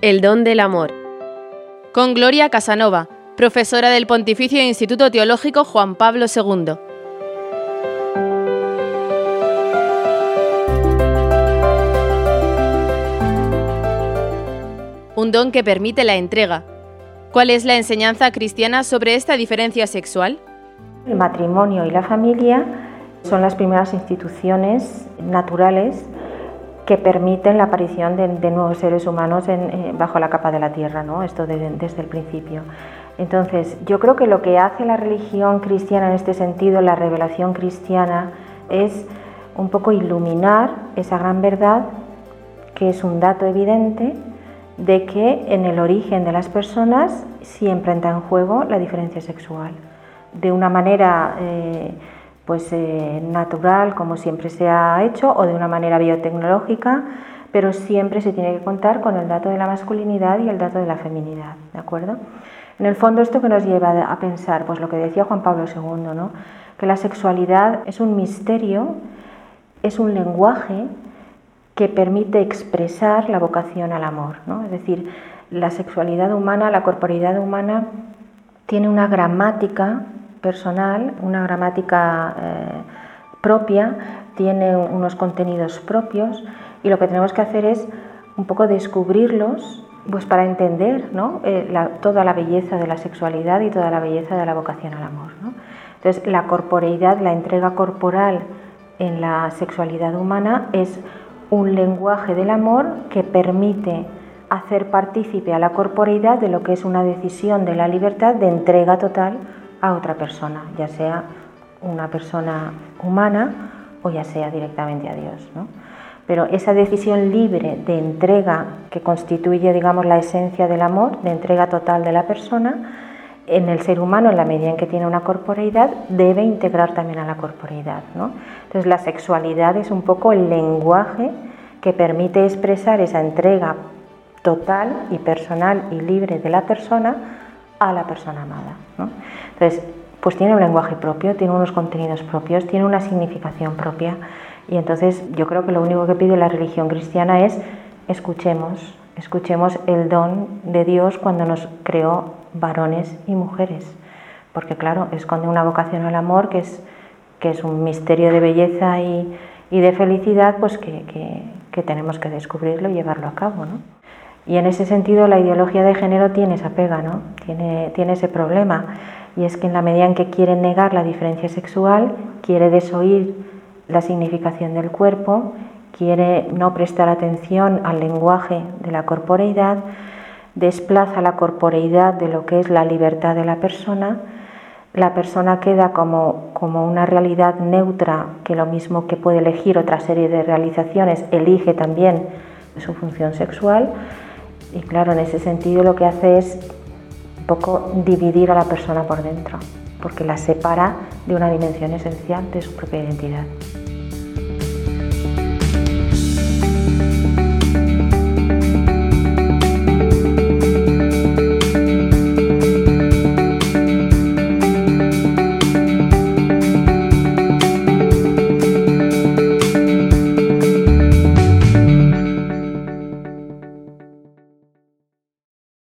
El don del amor. Con Gloria Casanova, profesora del Pontificio Instituto Teológico Juan Pablo II. Un don que permite la entrega. ¿Cuál es la enseñanza cristiana sobre esta diferencia sexual? El matrimonio y la familia son las primeras instituciones naturales que permiten la aparición de, nuevos seres humanos eh, bajo la capa de la tierra, ¿no? esto desde el principio. Entonces, yo creo que lo que hace la religión cristiana en este sentido, la revelación cristiana, es un poco iluminar esa gran verdad, que es un dato evidente, de que en el origen de las personas siempre entra en juego la diferencia sexual. De una manera eh, pues eh, natural como siempre se ha hecho o de una manera biotecnológica, pero siempre se tiene que contar con el dato de la masculinidad y el dato de la feminidad, ¿de acuerdo? En el fondo esto que nos lleva a pensar, pues lo que decía Juan Pablo II, ¿no? que la sexualidad es un misterio, es un lenguaje que permite expresar la vocación al amor, ¿no? es decir, la sexualidad humana, la corporeidad humana tiene una gramática personal, una gramática eh, propia, tiene unos contenidos propios y lo que tenemos que hacer es un poco descubrirlos pues para entender ¿no? Eh, toda la belleza de la sexualidad y toda la belleza de la vocación al amor. Entonces, la corporeidad, la entrega corporal en la sexualidad humana es un lenguaje del amor que permite hacer partícipe a la corporeidad de lo que es una decisión de la libertad de entrega total a otra persona, ya sea una persona humana o ya sea directamente a Dios. ¿no? Pero esa decisión libre de entrega que constituye, digamos, la esencia del amor, de entrega total de la persona, en el ser humano, en la medida en que tiene una corporeidad, debe integrar también a la corporeidad. ¿no? Entonces la sexualidad es un poco el lenguaje que permite expresar esa entrega total y personal y libre de la persona a la persona amada. ¿no? Entonces, pues tiene un lenguaje propio, tiene unos contenidos propios, tiene una significación propia. Y entonces yo creo que lo único que pide la religión cristiana es escuchemos, escuchemos el don de Dios cuando nos creó varones y mujeres. Porque claro, esconde una vocación al amor que es, que es un misterio de belleza y, de felicidad, pues que, que, tenemos que descubrirlo y llevarlo a cabo. ¿no? Y en ese sentido la ideología de género tiene esa pega, ¿no? tiene, tiene ese problema. Y es que en la medida en que quiere negar la diferencia sexual, quiere desoír la significación del cuerpo, quiere no prestar atención al lenguaje de la corporeidad, desplaza la corporeidad de lo que es la libertad de la persona, la persona queda como, como una realidad neutra que lo mismo que puede elegir otra serie de realizaciones, elige también su función sexual y claro, en ese sentido lo que hace es un poco dividir a la persona por dentro, porque la separa de una dimensión esencial de su propia identidad.